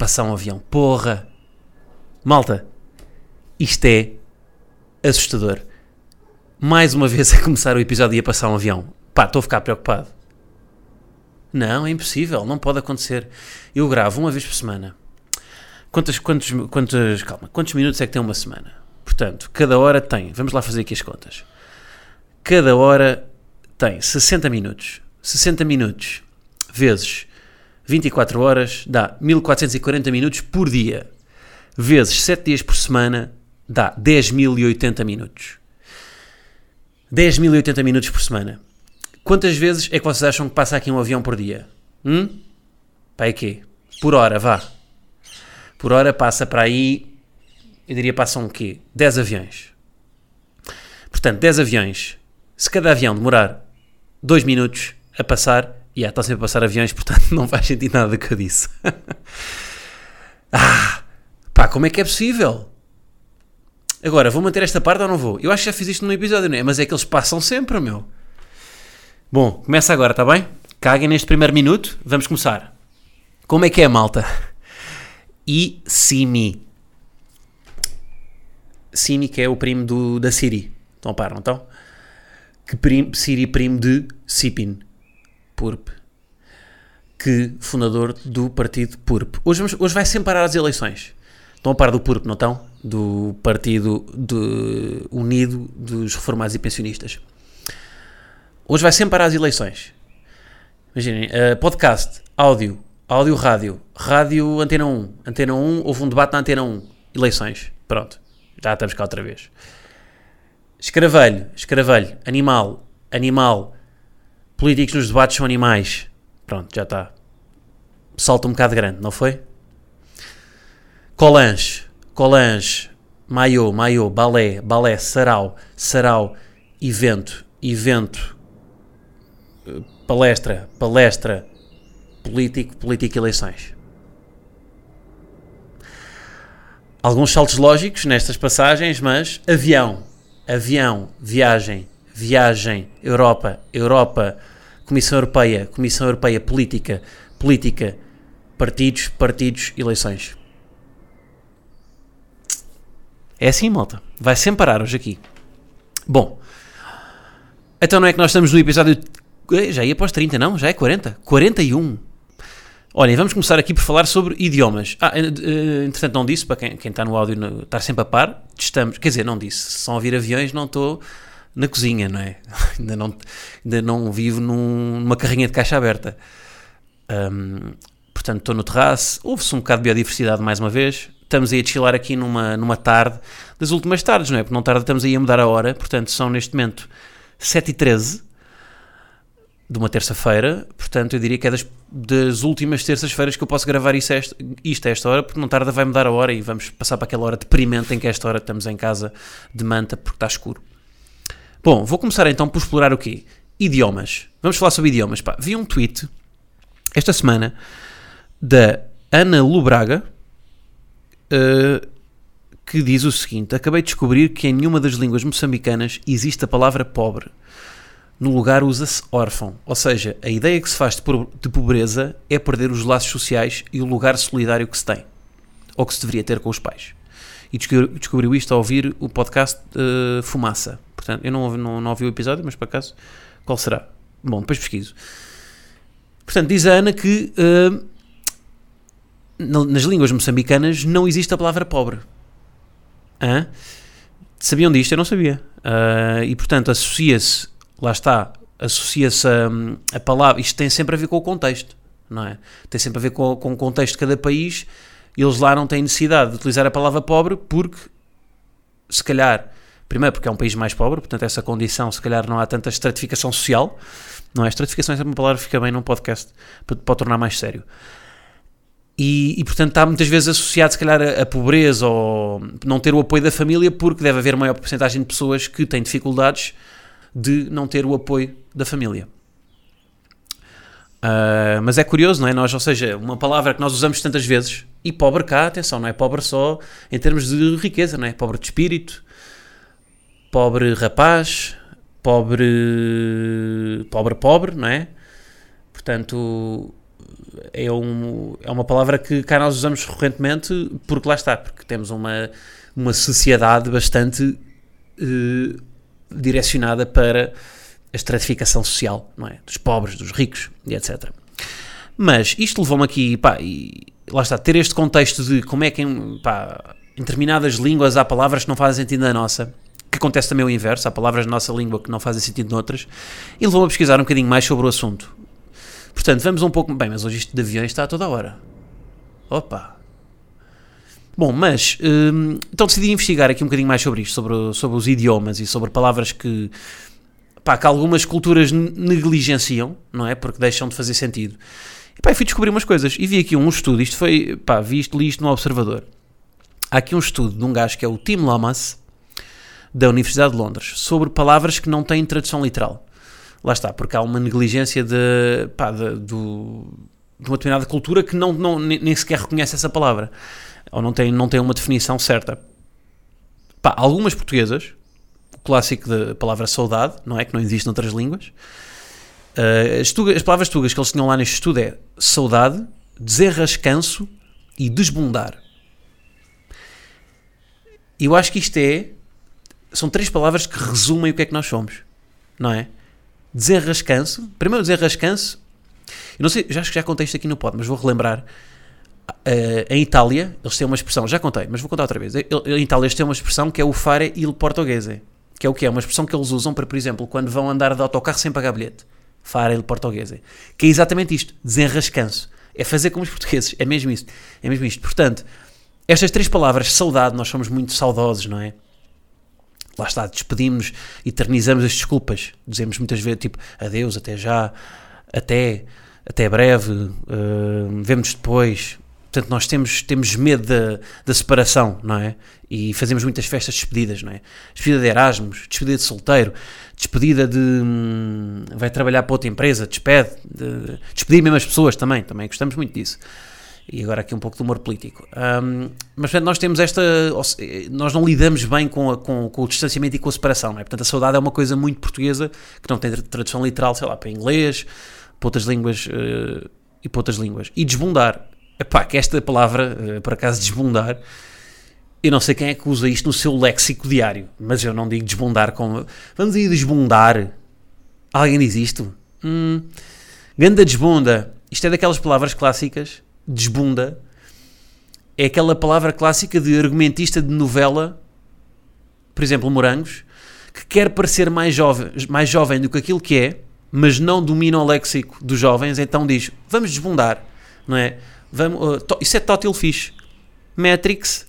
Passar um avião. Porra! Malta, isto é assustador. Mais uma vez a começar o episódio e a passar um avião. Pá, estou a ficar preocupado. Não, é impossível, não pode acontecer. Eu gravo uma vez por semana. Quantos, quantos, quantos, calma, quantos minutos é que tem uma semana? Portanto, cada hora tem, vamos lá fazer aqui as contas. Cada hora tem 60 minutos. 60 minutos vezes 24 horas dá 1440 minutos por dia. Vezes 7 dias por semana dá 10.080 minutos. 10.080 minutos por semana. Quantas vezes é que vocês acham que passa aqui um avião por dia? Hum? Para quê? Por hora, vá. Por hora passa para aí, eu diria passam o quê? 10 aviões. Portanto, 10 aviões. Se cada avião demorar 2 minutos a passar, e yeah, está sempre a passar aviões, portanto não faz sentido nada que eu disse. ah, pá, como é que é possível? Agora, vou manter esta parte ou não vou? Eu acho que já fiz isto num episódio, não é? Mas é que eles passam sempre, meu. Bom, começa agora, está bem? Caguem neste primeiro minuto, vamos começar. Como é que é, malta? E Simi. Simi, que é o primo do, da Siri. Estão a par, não estão? Que primo, Siri primo de Sipin. PURP, que fundador do partido PURP. Hoje, vamos, hoje vai sempre parar as eleições. Estão a par do PURP, não estão? Do Partido de, Unido dos Reformados e Pensionistas. Hoje vai sempre parar as eleições. Imaginem, uh, podcast, áudio, áudio, rádio, rádio, antena 1, antena 1, houve um debate na antena 1, eleições, pronto, já estamos cá outra vez. Escravelho, escravelho, animal, animal, políticos nos debates são animais. Pronto, já está. Salto um bocado grande, não foi? Colange, Colange, Maiô, Maiô, Balé, Balé, Sarau, Sarau, Evento, Evento, Palestra, Palestra, Político, Político Eleições. Alguns saltos lógicos nestas passagens, mas avião, avião, viagem, viagem, Europa, Europa, Comissão Europeia, Comissão Europeia, política, política, partidos, partidos, eleições. É assim, malta. Vai sempre parar hoje aqui. Bom, então não é que nós estamos no episódio. Já ia os 30, não? Já é 40? 41. Olhem, vamos começar aqui por falar sobre idiomas. Ah, entretanto, não disse, para quem, quem está no áudio estar sempre a par, estamos. Quer dizer, não disse. Se são ouvir aviões, não estou na cozinha, não é? ainda, não, ainda não vivo num, numa carrinha de caixa aberta. Um, portanto, estou no terraço, houve-se um bocado de biodiversidade mais uma vez. Estamos aí a chilar aqui numa, numa tarde das últimas tardes, não é? Porque não tarde estamos aí a mudar a hora, portanto, são neste momento 7h13 de uma terça-feira, portanto, eu diria que é das, das últimas terças-feiras que eu posso gravar isto a, esta, isto a esta hora, porque não tarda vai mudar a hora e vamos passar para aquela hora deprimente em que a esta hora estamos em casa de manta porque está escuro. Bom, vou começar então por explorar o quê? Idiomas. Vamos falar sobre idiomas. Pá, vi um tweet esta semana da Ana Lubraga uh, que diz o seguinte: Acabei de descobrir que em nenhuma das línguas moçambicanas existe a palavra pobre. No lugar usa-se órfão. Ou seja, a ideia que se faz de pobreza é perder os laços sociais e o lugar solidário que se tem. Ou que se deveria ter com os pais. E descobriu isto ao ouvir o podcast uh, Fumaça. Portanto, eu não, não, não ouvi o episódio, mas por acaso, qual será? Bom, depois pesquiso. Portanto, diz a Ana que uh, nas línguas moçambicanas não existe a palavra pobre. Hã? Sabiam disto? Eu não sabia. Uh, e portanto, associa-se, lá está, associa-se a, a, palavra. Isto tem sempre a ver com o contexto, não é? Tem sempre a ver com, com o contexto de cada país. Eles lá não têm necessidade de utilizar a palavra pobre porque, se calhar, Primeiro porque é um país mais pobre, portanto essa condição, se calhar não há tanta estratificação social, não é? Estratificação é uma palavra que fica bem num podcast, para tornar mais sério. E, e, portanto está muitas vezes associado se calhar a, pobreza ou não ter o apoio da família porque deve haver maior porcentagem de pessoas que têm dificuldades de não ter o apoio da família. Uh, mas é curioso, não é? Nós, ou seja, uma palavra que nós usamos tantas vezes, e pobre cá, atenção, não é pobre só em termos de riqueza, não é? Pobre de espírito, pobre rapaz, pobre, pobre, pobre, não é? Portanto, é, um, é uma palavra que cá nós usamos recorrentemente porque lá está, porque temos uma, uma sociedade bastante uh, direcionada para a estratificação social, não é? Dos pobres, dos ricos e etc. Mas isto levou-me aqui, pá, e lá está, ter este contexto de como é que, pá, em determinadas línguas há palavras que não fazem sentido na nossa, que acontece também o inverso, há palavras na nossa língua que não fazem sentido noutras, e levou-me a pesquisar um bocadinho mais sobre o assunto. Portanto, vamos um pouco. Bem, mas hoje isto de aviões está a toda hora. Opa! Bom, mas hum, então decidi investigar aqui um bocadinho mais sobre isto, sobre, sobre os idiomas e sobre palavras que, pá, que algumas culturas negligenciam, não é? Porque deixam de fazer sentido. E pá, fui descobrir umas coisas e vi aqui um estudo. Isto foi, pá, vi isto, li isto no Observador. Há aqui um estudo de um gajo que é o Tim Lomas, da Universidade de Londres, sobre palavras que não têm tradução literal. Lá está, porque há uma negligência de, pá, de, do, de uma determinada cultura que não, não, nem sequer reconhece essa palavra. Ou não tem, não tem uma definição certa. Pá, algumas portuguesas, o clássico da palavra saudade, não é? Que não existe noutras línguas. Uh, as, tugas, as, palavras tugas que eles tinham lá neste estudo é saudade, desenrascanço e desbundar. Eu acho que isto é. São três palavras que resumem o que é que nós somos, não é? desenrascanço. Primeiro, desenrascanço. Eu não sei, já acho que já contei isto aqui no pod, mas vou relembrar. Uh, em Itália, eles têm uma expressão, já contei, mas vou contar outra vez. Em Itália, eles têm uma expressão que é o fare il portoghese. Que é o que é? Uma expressão que eles usam para, por exemplo, quando vão andar de autocarro sem pagar bilhete. Fare il portoghese. Que é exatamente isto: desenrascanço. É fazer como os portugueses. É mesmo isso. É mesmo isto. Portanto, estas três palavras, saudade, nós somos muito saudosos, não é? Lá está, despedimos, eternizamos as desculpas, dizemos muitas vezes tipo adeus, até já, até, até breve, uh, vemos depois. Portanto, nós temos, temos medo da, da separação, não é? E fazemos muitas festas de despedidas, não é? Despedida de Erasmus, despedida de solteiro, despedida de. Hum, vai trabalhar para outra empresa, despede, de, despedir mesmo as pessoas também, também gostamos muito disso e agora aqui um pouco de humor político. Um, mas portanto, nós temos esta. Nós não lidamos bem com, a, com, com, o distanciamento e com a separação, não é? Portanto, a saudade é uma coisa muito portuguesa que não tem tradução literal, sei lá, para inglês, para outras línguas uh, e para outras línguas. E desbundar. Epá, que esta palavra, uh, por acaso, desbundar. Eu não sei quem é que usa isto no seu léxico diário, mas eu não digo desbundar como. Vamos aí desbundar. Alguém diz isto? Hum, ganda desbunda. Isto é daquelas palavras clássicas desbunda é aquela palavra clássica de argumentista de novela, por exemplo, Morangos, que quer parecer mais jovem, mais jovem do que aquilo que é, mas não domina o léxico dos jovens, então diz: vamos desbundar, não é? Vamos, uh, isso é Totil Fish. Matrix.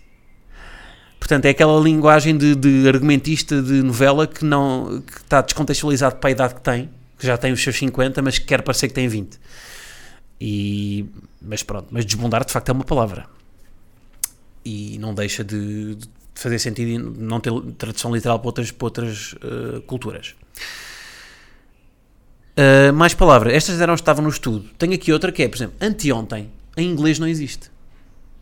Portanto, é aquela linguagem de, de, argumentista de novela que não que está descontextualizado para a idade que tem, que já tem os seus 50, mas que quer parecer que tem 20. E, mas pronto, mas desbundar de facto é uma palavra. E não deixa de, de fazer sentido não ter tradução literal para outras, para outras uh, culturas. Uh, mais palavras. Estas eram estavam no estudo. Tenho aqui outra que é, por exemplo, anteontem. Em inglês não existe.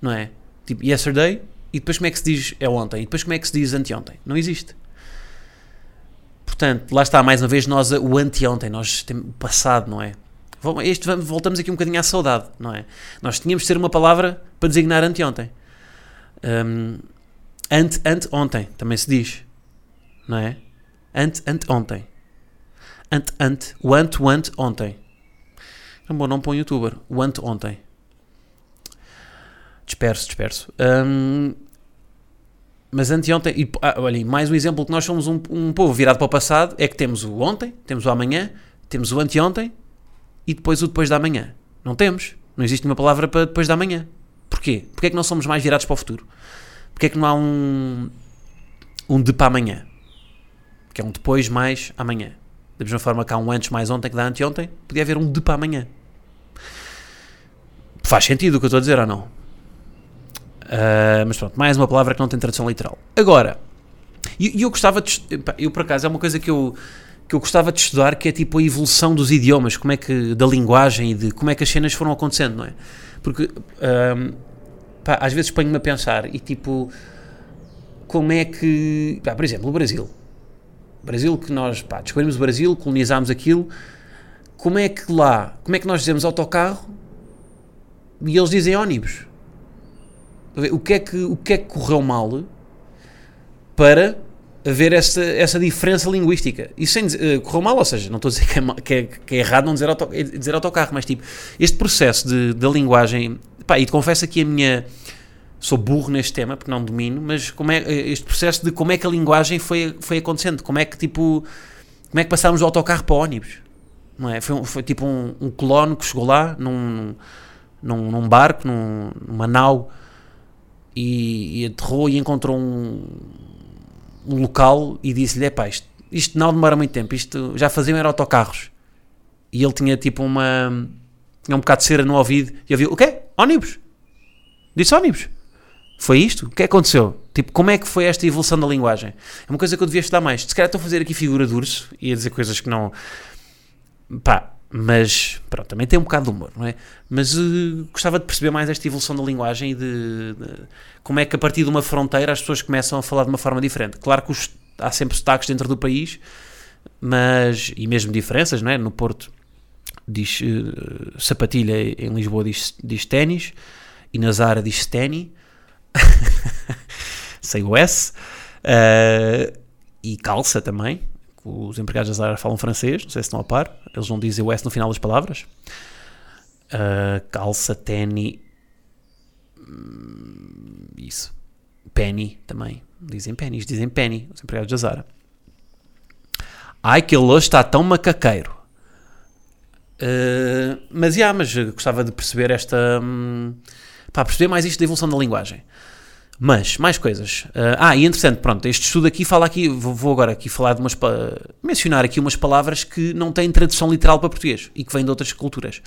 Não é? Tipo, yesterday. E depois como é que se diz é ontem? E depois como é que se diz anteontem? Não existe. Portanto, lá está mais uma vez nós o anteontem. Nós temos o passado, não é? Este, voltamos aqui um bocadinho à saudade, não é? Nós tínhamos de ter uma palavra para designar anteontem. Um, ante, ante ontem, também se diz, não é? Ante, ante ontem. Ante, ante, o ante, o ante ontem. Então, bom, não põe youtuber, o ante ontem. Disperso, disperso. Um, mas anteontem, e, ah, olhem, mais um exemplo que nós somos um, um povo virado para o passado é que temos o ontem, temos o amanhã, temos o anteontem e depois o depois da manhã. Não temos. Não existe nenhuma palavra para depois da manhã. Porquê? Porquê é que não somos mais virados para o futuro? Porquê é que não há um, um de para amanhã? Que é um depois mais amanhã. Da mesma forma que há um antes mais ontem que dá anteontem, podia haver um de para amanhã. Faz sentido o que eu estou a dizer ou não? Uh, mas pronto, mais uma palavra que não tem tradução literal. Agora, e eu, gostava de. Eu, por acaso, é uma coisa que eu, que eu gostava de estudar, que é tipo a evolução dos idiomas, como é que. da linguagem e de como é que as cenas foram acontecendo, não é? Porque. pá, às vezes ponho-me a pensar e tipo. Como é que. Pá, por exemplo, o Brasil. O Brasil que nós. Pá, descobrimos o Brasil, colonizámos aquilo. Como é que lá. Como é que nós dizemos autocarro e eles dizem ónibus? O que é que, o que, é que correu mal para haver essa, essa diferença linguística. Isso sem dizer, uh, correu mal, ou seja, não estou a dizer que é, que é, que é errado não dizer, auto, dizer autocarro, mas tipo, este processo de, da linguagem, pá, e te confesso aqui a minha. Sou burro neste tema porque não domino, mas como é este processo de como é que a linguagem foi, foi acontecendo, como é que tipo, como é que passámos do autocarro para ônibus, não é? Foi, foi tipo um, um colono que chegou lá num, num, num barco, num, numa nau e, e aterrou e encontrou um, local e disse-lhe: é pá, isto, isto não demora muito tempo, isto já faziam era autocarros. E ele tinha tipo uma. tinha um bocado de cera no ouvido e ouviu: o quê? Ónibus? Disse ónibus. Foi isto? O que é que aconteceu? Tipo, como é que foi esta evolução da linguagem? É uma coisa que eu devia estudar mais. Se calhar estou a fazer aqui figura de urso e a dizer coisas que não. pá, mas pronto, também tem um bocado de humor, não é? Mas uh, gostava de perceber mais esta evolução da linguagem e de, de, como é que a partir de uma fronteira as pessoas começam a falar de uma forma diferente. Claro que os, há sempre sotaques dentro do país, mas e mesmo diferenças, não é? No Porto diz uh, sapatilha, em Lisboa diz, diz ténis e na Zara diz steny, sem o S, uh, e calça também os empregados da Zara falam francês, não sei se estão a par, eles não dizem o S no final das palavras. Uh, calça, tenny, hum, isso. Penny também, dizem pennies, dizem penny, os empregados da Zara. Ai, que ele hoje está tão macaqueiro. Uh, mas, yeah, mas gostava de perceber esta. Um, pá, perceber mais isto da evolução da linguagem. Mas, mais coisas. Uh, ah, e entretanto, pronto, este estudo aqui fala aqui, vou, vou agora aqui falar de umas, mencionar aqui umas palavras que não têm tradução literal para português e que vêm de outras culturas.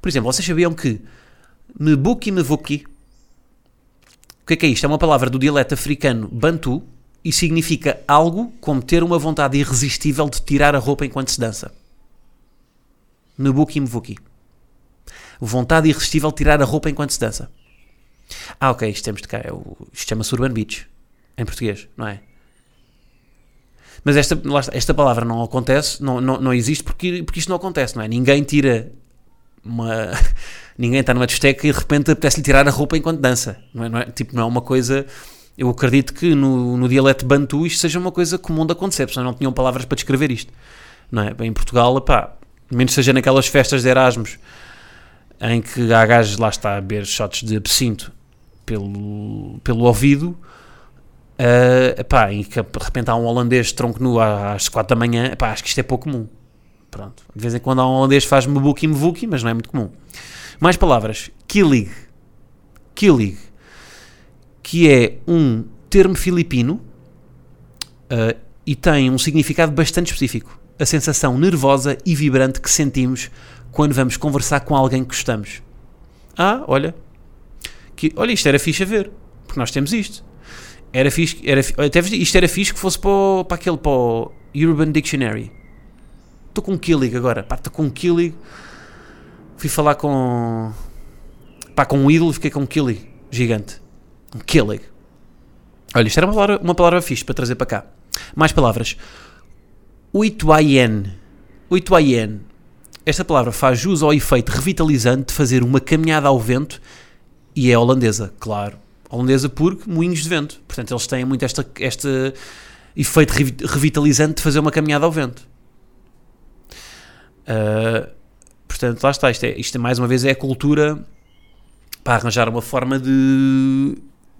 Por exemplo, vocês sabiam que Mebuki Mevuki, o que é que é isto? É uma palavra do dialeto africano Bantu e significa algo como ter uma vontade irresistível de tirar a roupa enquanto se dança. Mebuki Mevuki. Vontade irresistível de tirar a roupa enquanto se dança. Ah, ok, isto temos de cá. Isto chama-se Urban Beach. Em português, não é? Mas esta, esta palavra não acontece, não, não, não existe porque, porque isto não acontece, não é? Ninguém tira uma. Ninguém está numa discoteca e de repente apetece-lhe tirar a roupa enquanto dança. Não é, não é? Tipo, não é uma coisa. Eu acredito que no, no dialeto bantu isto seja uma coisa comum de acontecer, porque não tinham palavras para descrever isto. Não é? Em Portugal, pá, menos seja naquelas festas de Erasmus em que há gajos lá está a beber shots de absinto pelo, pelo ouvido, uh, epá, e que de repente há um holandês tronco nu às 4 da manhã, epá, acho que isto é pouco comum. Pronto. De vez em quando há um holandês que faz mebuki mevuki, mas não é muito comum. Mais palavras. Killig. Killig. Que é um termo filipino uh, e tem um significado bastante específico. A sensação nervosa e vibrante que sentimos quando vamos conversar com alguém que gostamos. Ah, olha. Que, olha, isto era fixe a ver. Porque nós temos isto. Era fixe, era, até isto era fixe que fosse para, o, para aquele, para o Urban Dictionary. Estou com um Killig agora. Pá, estou com um Killig. Fui falar com. Pá, com um ídolo, fiquei com um Killig gigante. Um Killig. Olha, isto era uma palavra, uma palavra fixe para trazer para cá. Mais palavras. Uituaien. Uituaien esta palavra faz jus ao efeito revitalizante de fazer uma caminhada ao vento e é holandesa, claro. Holandesa porque moinhos de vento. Portanto, eles têm muito esta, este efeito revitalizante de fazer uma caminhada ao vento. Uh, portanto, lá está. Isto, é, isto, mais uma vez, é a cultura para arranjar uma forma de,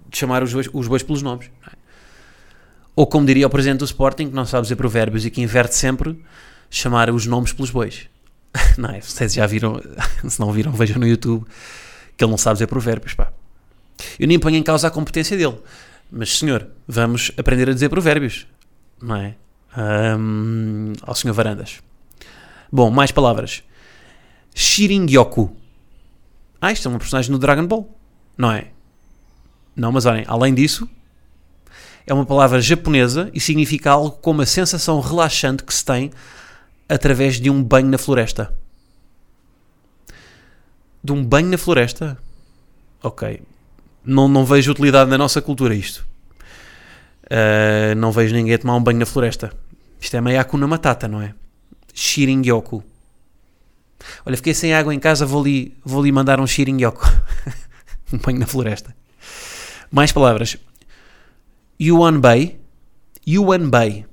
de chamar os bois, os bois pelos nomes. É? Ou como diria o presidente do Sporting, que não sabe dizer provérbios e que inverte sempre, chamar os nomes pelos bois. não é? Vocês já viram, se não viram, vejam no YouTube que ele não sabe dizer provérbios, pá. Eu nem ponho em causa a competência dele, mas senhor, vamos aprender a dizer provérbios, não é? Um, ao senhor Varandas. Bom, mais palavras. Shiringyoku. ah, isto é uma personagem no Dragon Ball. Não é? Não, mas olhem, além disso, é uma palavra japonesa e significa algo como a sensação relaxante que se tem através de um banho na floresta. De um banho na floresta? Ok. Não, não vejo utilidade na nossa cultura isto. Uh, não vejo ninguém tomar um banho na floresta. Isto é meio Akuna Matata, não é? Shiringyoku. Olha, fiquei sem água em casa, vou ali, vou ali mandar um Shiringyoku. um banho na floresta. Mais palavras. Yuanbei. Yuanbei.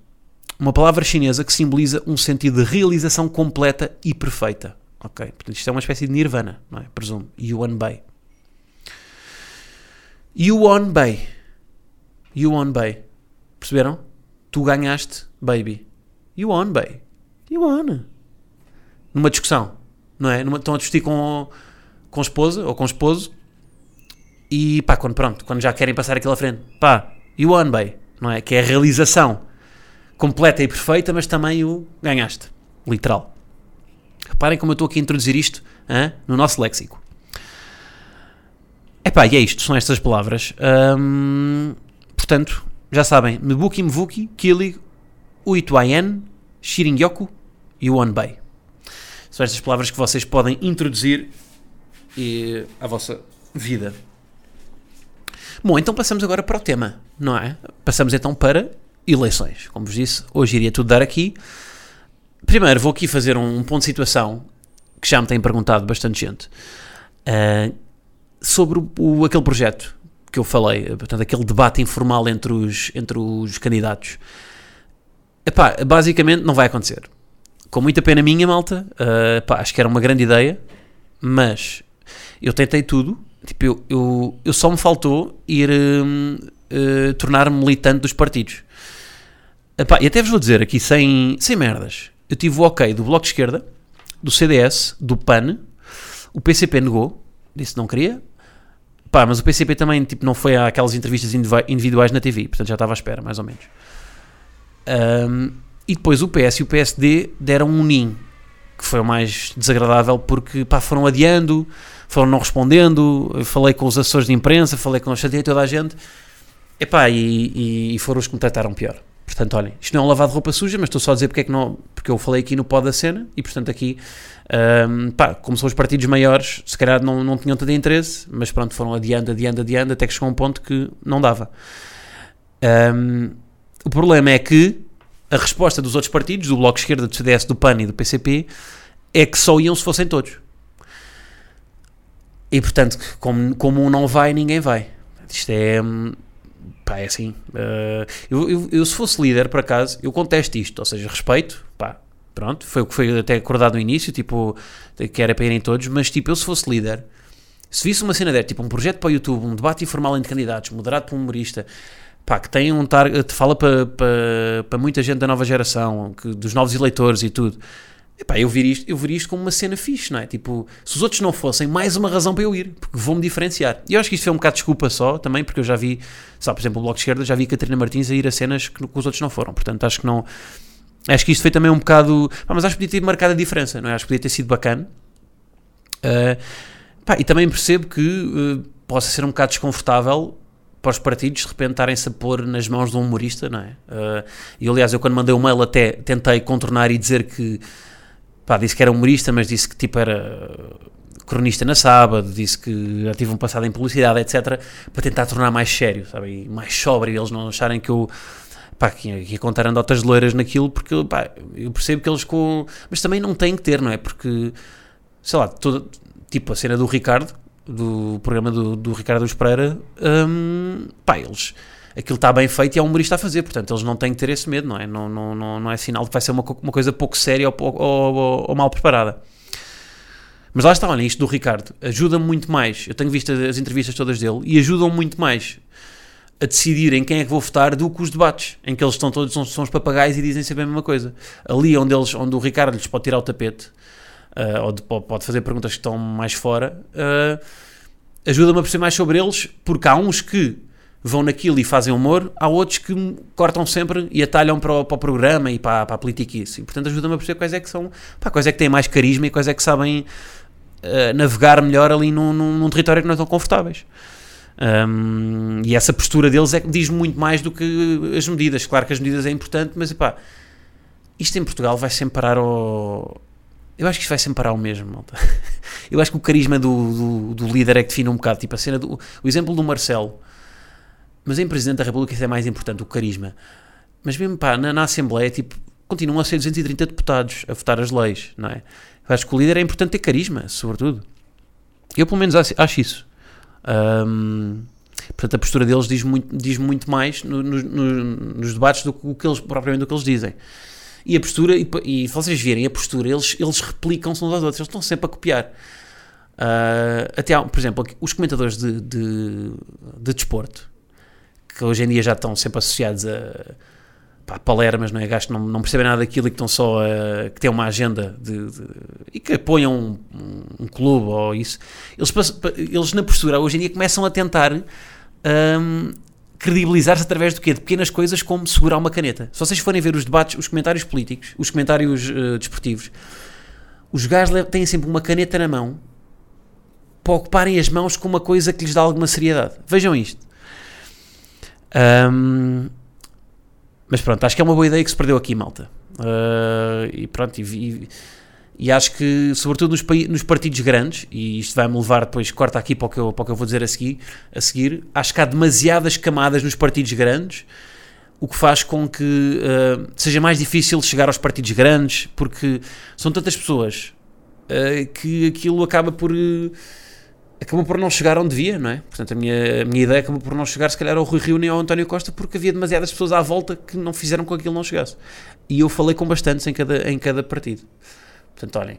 Uma palavra chinesa que simboliza um sentido de realização completa e perfeita. Ok? Portanto, isto é uma espécie de nirvana, não é? Presumo. Yuanbei. Yuanbei. Yuanbei. Perceberam? Tu ganhaste, baby. Yuanbei. Yuan. Numa discussão, não é? Numa, estão a discutir com, com a esposa ou com o esposo e pá, quando pronto, quando já querem passar aquilo à frente, pá, Yuan Bei, não é? Que é a realização completa e perfeita, mas também o ganhaste, literal. Reparem como eu estou aqui a introduzir isto hein, no nosso léxico. Epá, e é isto, são estas palavras. Hum, portanto, já sabem, Mebuki Mvuki, Kili, Uituayen, Shiringyoku e Bei. São estas palavras que vocês podem introduzir e, à vossa vida. Bom, então passamos agora para o tema, não é? Passamos então para eleições. Como vos disse, hoje iria tudo dar aqui. Primeiro, vou aqui fazer um, ponto de situação que já me tem perguntado bastante gente uh, sobre o, o, aquele projeto que eu falei, portanto, aquele debate informal entre os, entre os candidatos. Epá, basicamente não vai acontecer. Com muita pena minha, malta, uh, epá, acho que era uma grande ideia, mas eu tentei tudo Tipo, eu, eu, eu só me faltou ir uh, tornar-me militante dos partidos. Epá, e até vos vou dizer aqui, sem, sem merdas, eu tive o ok do Bloco de Esquerda, do CDS, do PAN, o PCP negou, disse que não queria, Pá, mas o PCP também tipo, não foi àquelas entrevistas individuais na TV, portanto já estava à espera, mais ou menos. Um, e depois o PS e o PSD deram um ninho, que foi o mais desagradável porque pá, foram adiando, foram não respondendo, falei com os assessores de imprensa, falei com chateei toda a gente, epá, e, e, foram os que me trataram pior. Portanto, olhem, isto não é um lavado de roupa suja, mas estou só a dizer porque é que não, porque eu falei aqui no pó da cena e, portanto, aqui, um, pá, como são os partidos maiores, se calhar não, não tinham tanto interesse, mas pronto, foram adiando, adiando, adiando, até que chegou um ponto que não dava. Um, o problema é que a resposta dos outros partidos, do Bloco Esquerda, do CDS, do PAN e do PCP, é que só iam se fossem todos. E portanto, como, como um não vai, ninguém vai. Isto é. Pá, é assim. Uh, eu, eu, eu, se fosse líder, por acaso, eu contesto isto. Ou seja, respeito, pá, pronto. Foi o que foi até acordado no início, tipo, que era para irem todos. Mas, tipo, eu se fosse líder, se visse uma cena dessa, tipo, um projeto para o YouTube, um debate informal entre candidatos, moderado por um humorista, pá, que tem um target, fala para, para, para muita gente da nova geração, que, dos novos eleitores e tudo Epá, eu vir isto, isto como uma cena fixe, não é? Tipo, se os outros não fossem, mais uma razão para eu ir, porque vou-me diferenciar. E eu acho que isto foi um bocado de desculpa só, também, porque eu já vi, sabe, por exemplo, o Bloco de Esquerda, já vi a Catarina Martins a ir a cenas que, que os outros não foram. Portanto, acho que não. Acho que isto foi também um bocado. Pá, mas acho que podia ter marcado a diferença, não é? Acho que podia ter sido bacana. Uh, pá, e também percebo que uh, possa ser um bocado desconfortável para os partidos de repente estarem-se a pôr nas mãos de um humorista, não é? Uh, e aliás, eu quando mandei o um mail até tentei contornar e dizer que pá, disse que era humorista, mas disse que tipo era cronista na sábado, disse que já tive um passado em publicidade, etc, para tentar tornar mais sério, sabe, e mais sóbrio, eles não acharem que eu pá, que ia, contar andotas loiras naquilo, porque pá, eu percebo que eles com... Mas também não têm que ter, não é? Porque, sei lá, toda, tipo a cena do Ricardo, do programa do, do Ricardo Espereira, hum, pá, eles aquilo está bem feito e é um humorista a fazer, portanto eles não têm que ter esse medo, não é? Não, não, não, não é sinal de que vai ser uma, uma coisa pouco séria ou, ou, ou, ou mal preparada. Mas lá está, olha, isto do Ricardo ajuda-me muito mais. Eu tenho visto as entrevistas todas dele e ajudam muito mais a decidir em quem é que vou votar do que os debates, em que eles estão todos, são, são os papagaios e dizem sempre a mesma coisa. Ali onde, eles, onde o Ricardo lhes pode tirar o tapete, uh, ou de, pode fazer perguntas que estão mais fora, uh, ajuda-me a perceber mais sobre eles, porque há uns que vão naquilo e fazem humor, há outros que cortam sempre e atalham para o, para o programa e para, para a política e isso. Portanto, ajuda-me a perceber quais é que são, pá, quais é que têm mais carisma e quais é que sabem uh, navegar melhor ali num, num, num, território que não estão confortáveis. Um, e essa postura deles é que diz muito mais do que as medidas. Claro que as medidas é importante, mas epá, isto em Portugal vai sempre parar ao. Eu acho que isto vai sempre parar ao mesmo, malta. Eu acho que o carisma do, do, do, líder é que define um bocado. Tipo, a cena do. O exemplo do Marcelo. Mas em Presidente da República isso é mais importante, o carisma. Mas mesmo pá, na, na Assembleia, tipo, continuam a ser 230 deputados a votar as leis, não é? Eu acho que o líder é importante ter carisma, sobretudo. Eu, pelo menos, acho isso. Um, portanto, a postura deles diz muito, diz muito mais no, no, no, nos debates do que eles, propriamente do que eles dizem. E a postura, e, e vocês verem a postura, eles, eles replicam-se uns aos outros, eles estão sempre a copiar. Uh, até, por exemplo, os comentadores de, de, de desporto, que hoje em dia já estão sempre associados a pá, palermas, não é? Gajos que não, não percebem nada daquilo e que estão só a, que têm uma agenda de, de, e que apoiam um, um, clube ou isso. Eles, eles, na postura, hoje em dia, começam a tentar um, credibilizar-se através do quê? De pequenas coisas como segurar uma caneta. Se vocês forem ver os debates, os comentários políticos, os comentários uh, desportivos, os gajos têm sempre uma caneta na mão para ocuparem as mãos com uma coisa que lhes dá alguma seriedade. Vejam isto. Um, mas pronto, acho que é uma boa ideia que se perdeu aqui, malta. Uh, e pronto, e, e, e, acho que, sobretudo nos, nos, partidos grandes, e isto vai-me levar depois, corta aqui para o, que eu, para o que eu vou dizer a seguir, a seguir, acho que há demasiadas camadas nos partidos grandes, o que faz com que uh, seja mais difícil chegar aos partidos grandes, porque são tantas pessoas uh, que aquilo acaba por acabou por não chegar onde devia, não é? Portanto, a minha, a minha ideia acabou por não chegar, se calhar, ao Rui Rio nem ao António Costa, porque havia demasiadas pessoas à volta que não fizeram com que aquilo não chegasse. E eu falei com bastantes em cada, em cada partido. Portanto, olhem.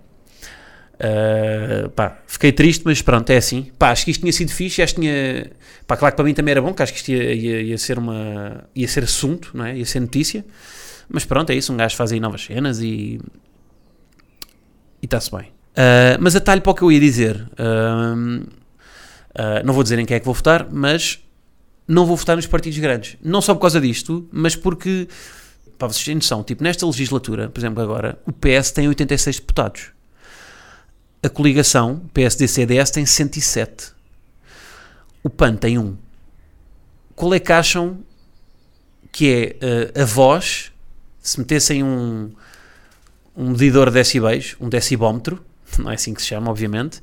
Uh, pá, fiquei triste, mas pronto, é assim. Pá, acho que isto tinha sido fixe, acho que tinha. Pá, claro que para mim também era bom, que acho que isto ia, ia, ia ser uma. ia ser assunto, não é? Ia ser notícia. Mas pronto, é isso. Um gajo faz aí novas cenas e. e está-se bem. Uh, mas atalho para o que eu ia dizer. Uh, uh, não vou dizer em quem é que vou votar, mas não vou votar nos partidos grandes. Não só por causa disto, mas porque, para vocês terem noção, tipo, nesta legislatura, por exemplo, agora, o PS tem 86 deputados. A coligação, PSD-CDS, tem 107. O PAN tem 1. Qual é que acham que é a voz, se metessem um, um medidor de decibéis, um decibómetro, não é assim que se chama, obviamente.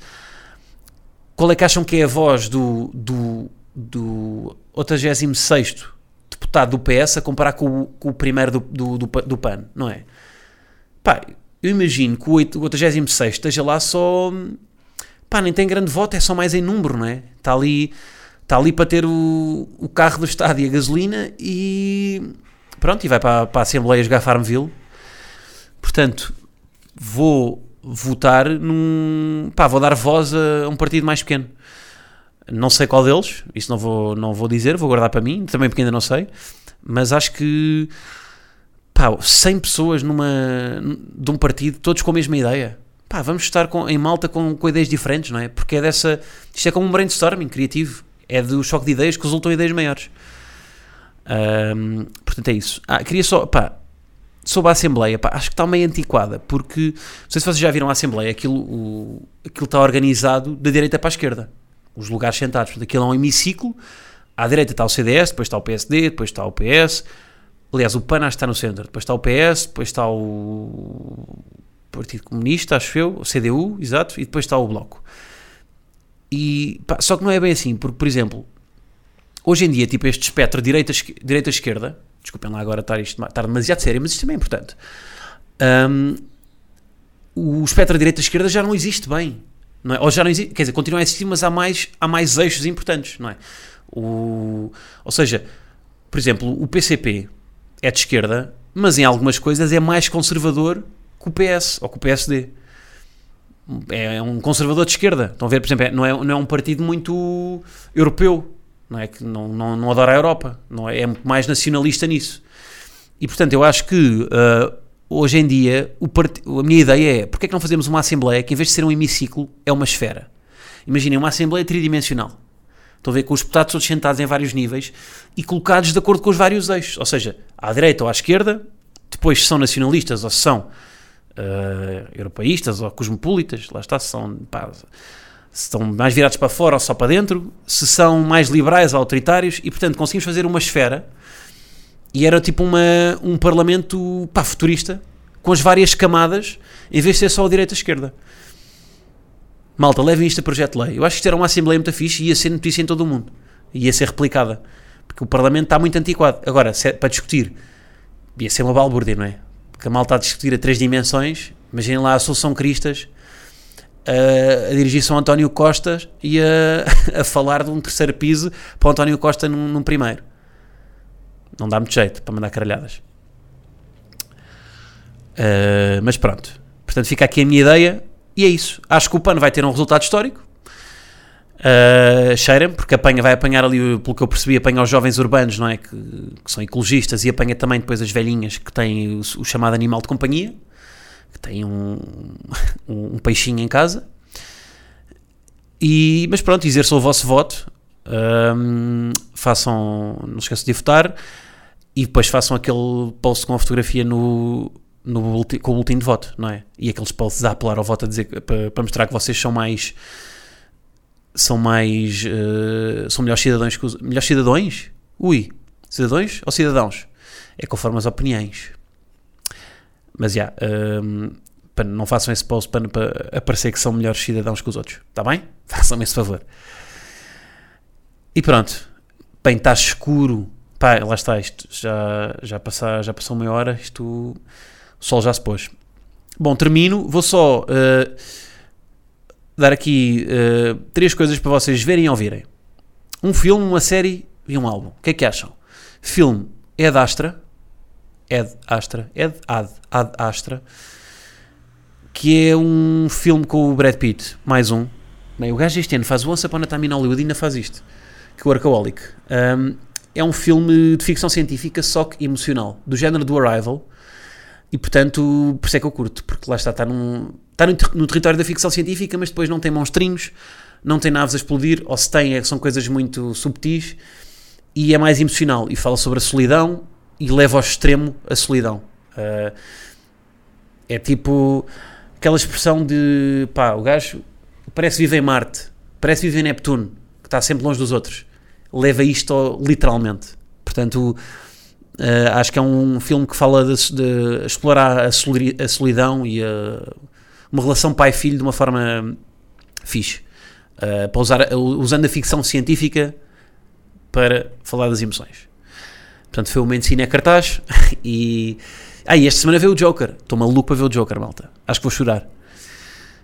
Qual é que acham que é a voz do, do, do 86 deputado do PS a comparar com o, com o primeiro do, do, do, do PAN, não é? Pá, eu imagino que o 86 esteja lá só. Pá, nem tem grande voto, é só mais em número, não é? Está ali, está ali para ter o, o carro do Estado e a gasolina e. Pronto, e vai para, para a Assembleia jogar Farmville. Portanto, vou votar num. pá, vou dar voz a um partido mais pequeno. Não sei qual deles, isso não vou, não vou dizer, vou guardar para mim, também porque ainda não sei, mas acho que. pá, 100 pessoas numa, de um partido, todos com a mesma ideia. Pá, vamos estar com, em malta com, com ideias diferentes, não é? Porque é dessa. Isto é como um brainstorming criativo, é do choque de ideias que resultam em ideias maiores. Portanto, é isso. Ah, queria só. pá, sobre a Assembleia, pá, acho que está meio antiquada, porque não sei se vocês já viram a Assembleia, aquilo, o, aquilo está organizado da direita para a esquerda, os lugares sentados, portanto, aquilo é um hemiciclo, à direita está o CDS, depois está o PSD, depois está o PS, aliás, o PAN está no centro, depois está o PS, depois está o Partido Comunista, acho eu, o CDU, exato, e depois está o Bloco. E, pá, só que não é bem assim, porque, por exemplo, hoje em dia, tipo, este espectro direita-esquerda, direita desculpem lá agora estar, isto, estar demasiado sério, mas isto também é importante. Um, o espectro direita-esquerda já não existe bem. Não é? Ou já não existe, quer dizer, continua a existir, mas há mais, há mais eixos importantes, não é? O, ou seja, por exemplo, o PCP é de esquerda, mas em algumas coisas é mais conservador que o PS ou que o PSD. É um conservador de esquerda. Estão a ver, por exemplo, é, não, é, não é um partido muito europeu não é que não, não, não adora a Europa, não é, é muito mais nacionalista nisso. E portanto, eu acho que uh, hoje em dia part... a minha ideia é porque é que não fazemos uma Assembleia que em vez de ser um hemiciclo é uma esfera? Imaginem uma Assembleia tridimensional. Estão a ver com os deputados todos sentados em vários níveis e colocados de acordo com os vários eixos. Ou seja, à direita ou à esquerda, depois se são nacionalistas ou se são uh, europeístas ou cosmopolitas, lá está, se são, pá, se estão mais virados para fora ou só para dentro, se são mais liberais ou autoritários, e portanto conseguimos fazer uma esfera e era tipo uma, um parlamento pá, futurista, com as várias camadas, em vez de ser só a direita e a esquerda. Malta, levem isto a projeto de lei. Eu acho que isto era uma Assembleia muito fixe e ia ser notícia em todo o mundo. Ia ser replicada. Porque o Parlamento está muito antiquado. Agora, é para discutir, ia ser uma balbúrdia, não é? Porque a malta a discutir a três dimensões. Imaginem lá a Solução Cristas a, a dirigir São António Costa e a, a falar de um terceiro piso para o António Costa num, num primeiro. Não dá muito jeito para mandar caralhadas. Uh, mas pronto. Portanto, fica aqui a minha ideia. E é isso. Acho que o PAN vai ter um resultado histórico. Uh, cheira porque apanha, vai apanhar ali, pelo que eu percebi, apanha os jovens urbanos, não é? Que, que são ecologistas, e apanha também depois as velhinhas que têm o, o chamado animal de companhia, que um, um, um, peixinho em casa. E, mas pronto, exerçam o vosso voto. Um, façam, não esqueçam de votar e depois façam aquele post com a fotografia no, no com o boletim de voto, não é? E aqueles posts a apelar ao voto a dizer para, para mostrar que vocês são mais são mais uh, são melhores cidadãos que os, melhores cidadãos? Ui, cidadãos ou cidadãos? É conforme as opiniões. Mas já, yeah, um, não façam esse post para, para aparecer que são melhores cidadãos que os outros, está bem? Façam-me esse favor. E pronto, bem, está escuro, Pá, lá está, isto já, já, passar, já passou meia hora, isto, o sol já se pôs. Bom, termino, vou só uh, dar aqui uh, três coisas para vocês verem e ouvirem. Um filme, uma série e um álbum. O que é que acham? Filme Ed Astra, Ed Astra, Ed Ad, Ad Astra, que é um filme com o Brad Pitt, mais um. Bem, o gajo este ano faz Once Upon a Time in Hollywood e ainda faz isto, que o Arcaholic. Um, é um filme de ficção científica, só que emocional, do género do Arrival, e portanto, por isso é que eu curto, porque lá está, está, num, está no, no território da ficção científica, mas depois não tem monstrinhos, não tem naves a explodir, ou se tem, é, são coisas muito subtis, e é mais emocional, e fala sobre a solidão, e leva ao extremo a solidão. Uh, é tipo aquela expressão de pá, o gajo parece viver em Marte, parece viver em Neptuno, que está sempre longe dos outros leva isto literalmente. Portanto, uh, acho que é um filme que fala de, de explorar a, a, solidão e a, uma relação pai-filho de uma forma fixe. Uh, para usar, usando a ficção científica para falar das emoções. Portanto, foi o momento de cine a cartaz e. Ah, e esta semana veio o Joker. Estou maluco para ver o Joker, malta. Acho que vou chorar.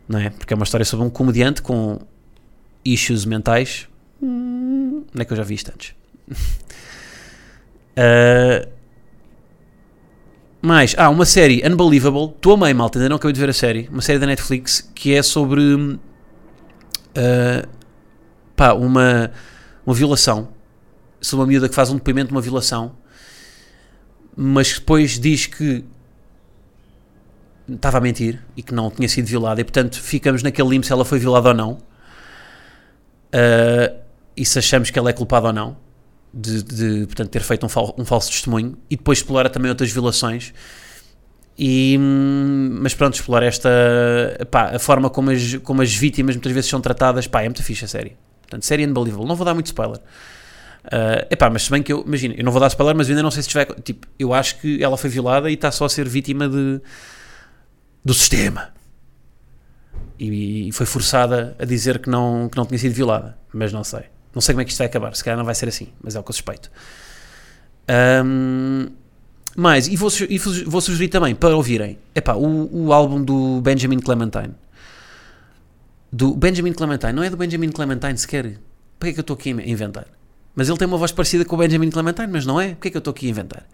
Não é? Porque é uma história sobre um comediante com issues mentais Hum, onde é que eu já vi isto antes? uh, mais, ah, uma série Unbelievable. Estou a meio, malta, ainda não acabei de ver a série. Uma série da Netflix que é sobre uh, pá, uma, uma violação. Sobre uma miúda que faz um depoimento de uma violação, mas depois diz que estava a mentir e que não tinha sido violada, e portanto ficamos naquele limbo se ela foi violada ou não. Uh, e se achamos que ela é culpada ou não de, de portanto, ter feito um, fal, um, falso testemunho e depois explora também outras violações. E, hum, mas pronto, explorar esta pá, a forma como as, como as vítimas muitas vezes são tratadas, pá, é muito fixe a série. Portanto, série unbelievable, não vou dar muito spoiler uh, epá, mas se bem que eu, imagina, eu não vou dar spoiler, mas eu ainda não sei se tiver, tipo, eu acho que ela foi violada e está só a ser vítima de do sistema e, e foi forçada a dizer que não, que não tinha sido violada, mas não sei não sei como é que isto vai acabar, se calhar não vai ser assim, mas é o que eu suspeito. Um, e vou, e vou sugerir também para ouvirem epá, o, o álbum do Benjamin Clementine. Do Benjamin Clementine, não é do Benjamin Clementine sequer. Para que é que eu estou aqui a inventar? Mas ele tem uma voz parecida com o Benjamin Clementine, mas não é? Porquê é que eu estou aqui a inventar?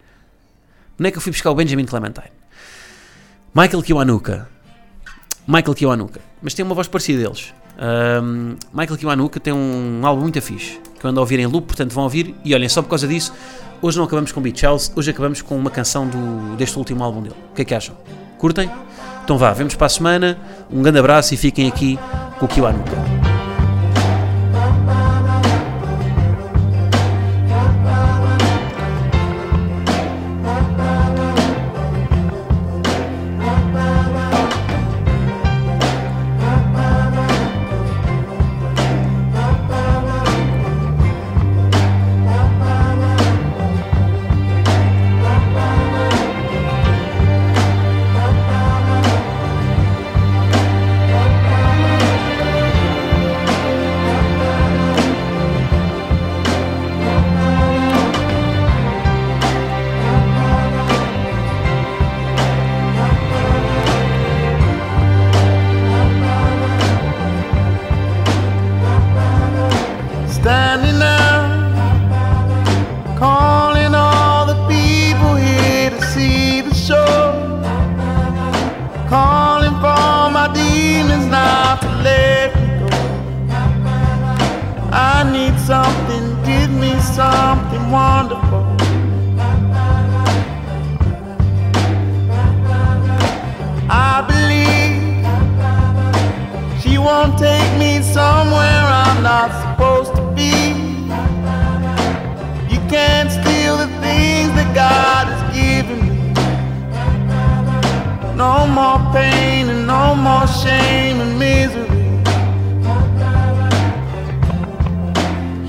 Não é que eu fui buscar o Benjamin Clementine? Michael Kiwanuka. Michael Kiwanuka. Mas tem uma voz parecida deles. Um, Michael Kiwanuka tem um álbum muito fixe que eu ando a ouvir em loop, portanto vão ouvir. E olhem, só por causa disso, hoje não acabamos com Beach House, hoje acabamos com uma canção do, deste último álbum dele. O que é que acham? Curtem? Então vá, vemos para a semana. Um grande abraço e fiquem aqui com o Kiwanuka. Need something, give me something wonderful. I believe she won't take me somewhere I'm not supposed to be. You can't steal the things that God has given me. No more pain and no more shame and misery.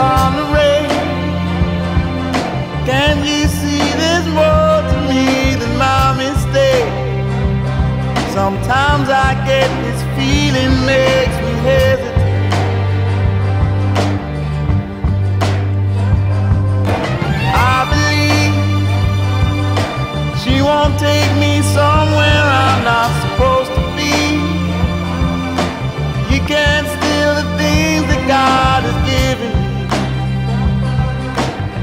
Supposed to tolerate? Can you see there's more to me than my mistake? Sometimes I get this feeling makes me hesitate. I believe she won't take me somewhere I'm not supposed to be. You can't steal the things that God has given.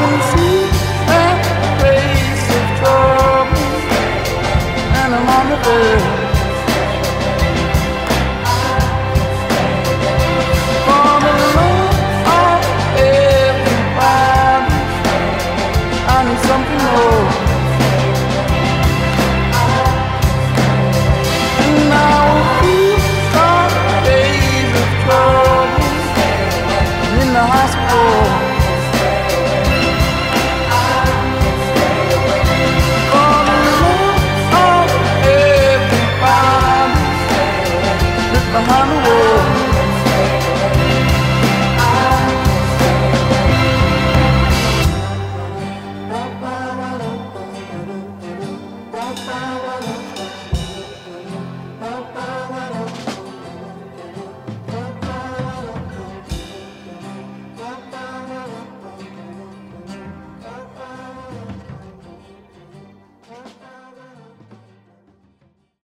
Yes.